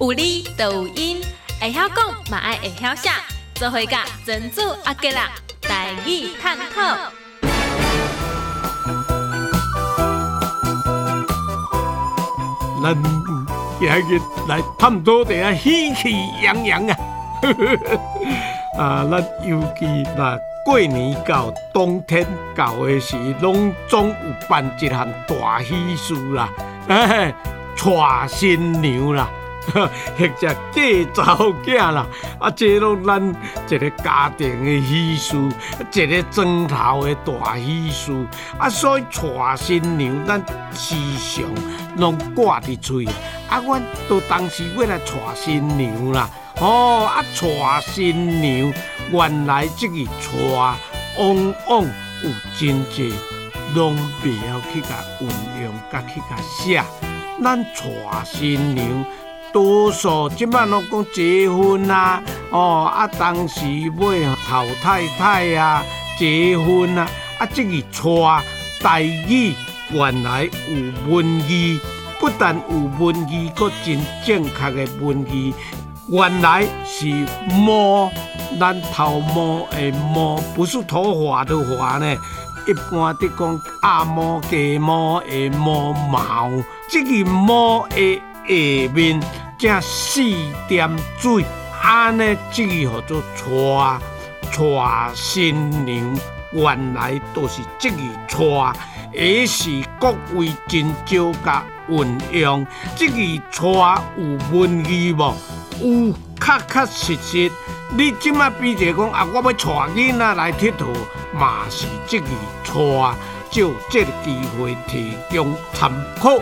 有理就有因，会晓讲嘛爱会晓写，做伙甲珍珠阿吉啦，台语探讨。咱今日来探讨一下喜气洋洋啊！啊，咱尤其那过年到冬天到的时，拢总有办一项大喜事啦，哎，娶新娘啦，或者嫁查某囝啦，啊，这拢咱一个家庭的喜事，一个庄头的大喜事，啊，所以娶新娘咱时常拢挂伫嘴，啊，阮都当时要来娶新娘啦。哦，啊，娶新娘，原来这个娶往往有真济，拢袂晓去甲运用，甲去甲写。咱娶新娘，多数即摆拢讲结婚啊，哦，啊，当时要讨太太啊，结婚啊，啊，这个娶代语原来有文字，不但有文字，佫真正确的文字。原来是摸，咱头摸的摸，不是头发的发呢。一般的讲阿摸、鸡摸的摸毛，这个摸的下面加四点水，安尼即个叫做娶娶新娘。原来都是即个娶，也是各位真少甲运用。即个娶有文字无？有确确实实，你即马比者讲啊，我要带囡仔来佚佗，嘛是即个带，就即个机会提供参考。